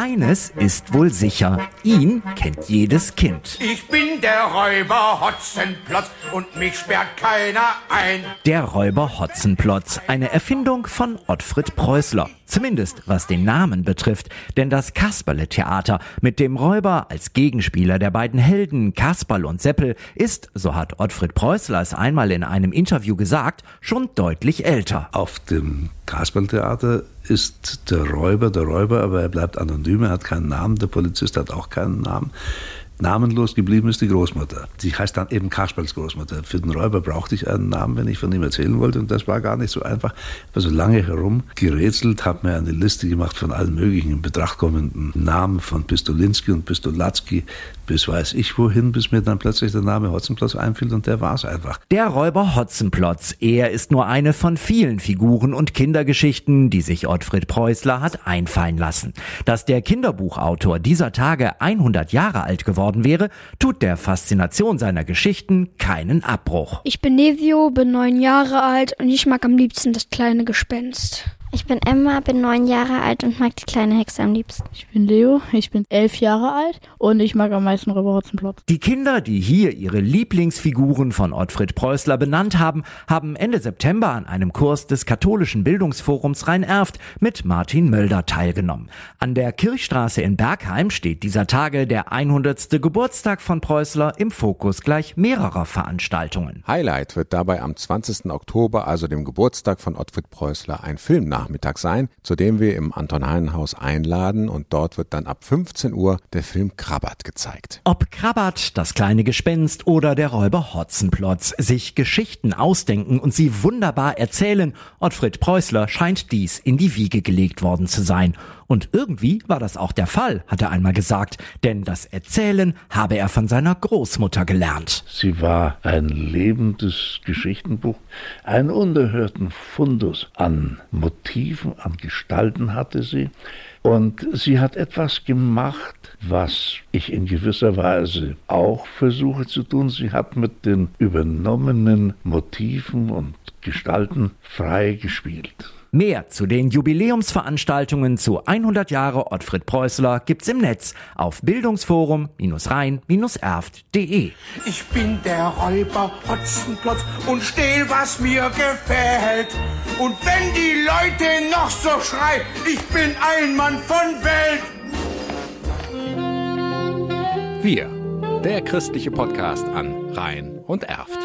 Eines ist wohl sicher, ihn kennt jedes Kind. Ich bin der Räuber Hotzenplotz und mich sperrt keiner ein. Der Räuber Hotzenplotz, eine Erfindung von Ottfried Preußler. Zumindest was den Namen betrifft, denn das Kasperle-Theater mit dem Räuber als Gegenspieler der beiden Helden Kasperl und Seppel ist, so hat Ottfried Preußler es einmal in einem Interview gesagt, schon deutlich älter. Auf dem Kasperl-Theater ist der Räuber der Räuber, aber er bleibt anonym, er hat keinen Namen, der Polizist hat auch keinen Namen. Namenlos geblieben ist die Großmutter. Sie heißt dann eben Kasperls Großmutter. Für den Räuber brauchte ich einen Namen, wenn ich von ihm erzählen wollte. Und das war gar nicht so einfach. Ich war so lange herum gerätselt, habe mir eine Liste gemacht von allen möglichen in Betracht kommenden Namen von Pistolinski und Pistolatzki bis weiß ich wohin, bis mir dann plötzlich der Name Hotzenplotz einfiel und der war es einfach. Der Räuber Hotzenplotz, er ist nur eine von vielen Figuren und Kindergeschichten, die sich Ottfried Preußler hat einfallen lassen. Dass der Kinderbuchautor dieser Tage 100 Jahre alt geworden wäre, tut der Faszination seiner Geschichten keinen Abbruch. Ich bin Nevio, bin neun Jahre alt und ich mag am liebsten das kleine Gespenst. Ich bin Emma, bin neun Jahre alt und mag die kleine Hexe am liebsten. Ich bin Leo, ich bin elf Jahre alt und ich mag am meisten Räuber Hotzenplotz. Die Kinder, die hier ihre Lieblingsfiguren von Ottfried Preußler benannt haben, haben Ende September an einem Kurs des katholischen Bildungsforums Rhein-Erft mit Martin Mölder teilgenommen. An der Kirchstraße in Bergheim steht dieser Tage der 100. Geburtstag von Preußler im Fokus gleich mehrerer Veranstaltungen. Highlight wird dabei am 20. Oktober, also dem Geburtstag von Ottfried Preußler, ein Film nach Nachmittag sein, zu dem wir im Anton-Hein-Haus einladen und dort wird dann ab 15 Uhr der Film Krabbert gezeigt. Ob Krabbert, das kleine Gespenst oder der Räuber Hotzenplotz sich Geschichten ausdenken und sie wunderbar erzählen, Ottfried Preußler scheint dies in die Wiege gelegt worden zu sein. Und irgendwie war das auch der Fall, hat er einmal gesagt, denn das Erzählen habe er von seiner Großmutter gelernt. Sie war ein lebendes Geschichtenbuch, einen unerhörten Fundus an Motiven, an Gestalten hatte sie. Und sie hat etwas gemacht, was ich in gewisser Weise auch versuche zu tun. Sie hat mit den übernommenen Motiven und Gestalten frei gespielt. Mehr zu den Jubiläumsveranstaltungen zu 100 Jahre Ottfried Preußler gibt's im Netz auf bildungsforum-rhein-erft.de. Ich bin der Räuber Hotzenplotz und stehl, was mir gefällt. Und wenn die Leute noch so schreien, ich bin ein Mann von Welt. Wir, der christliche Podcast an Rhein und Erft.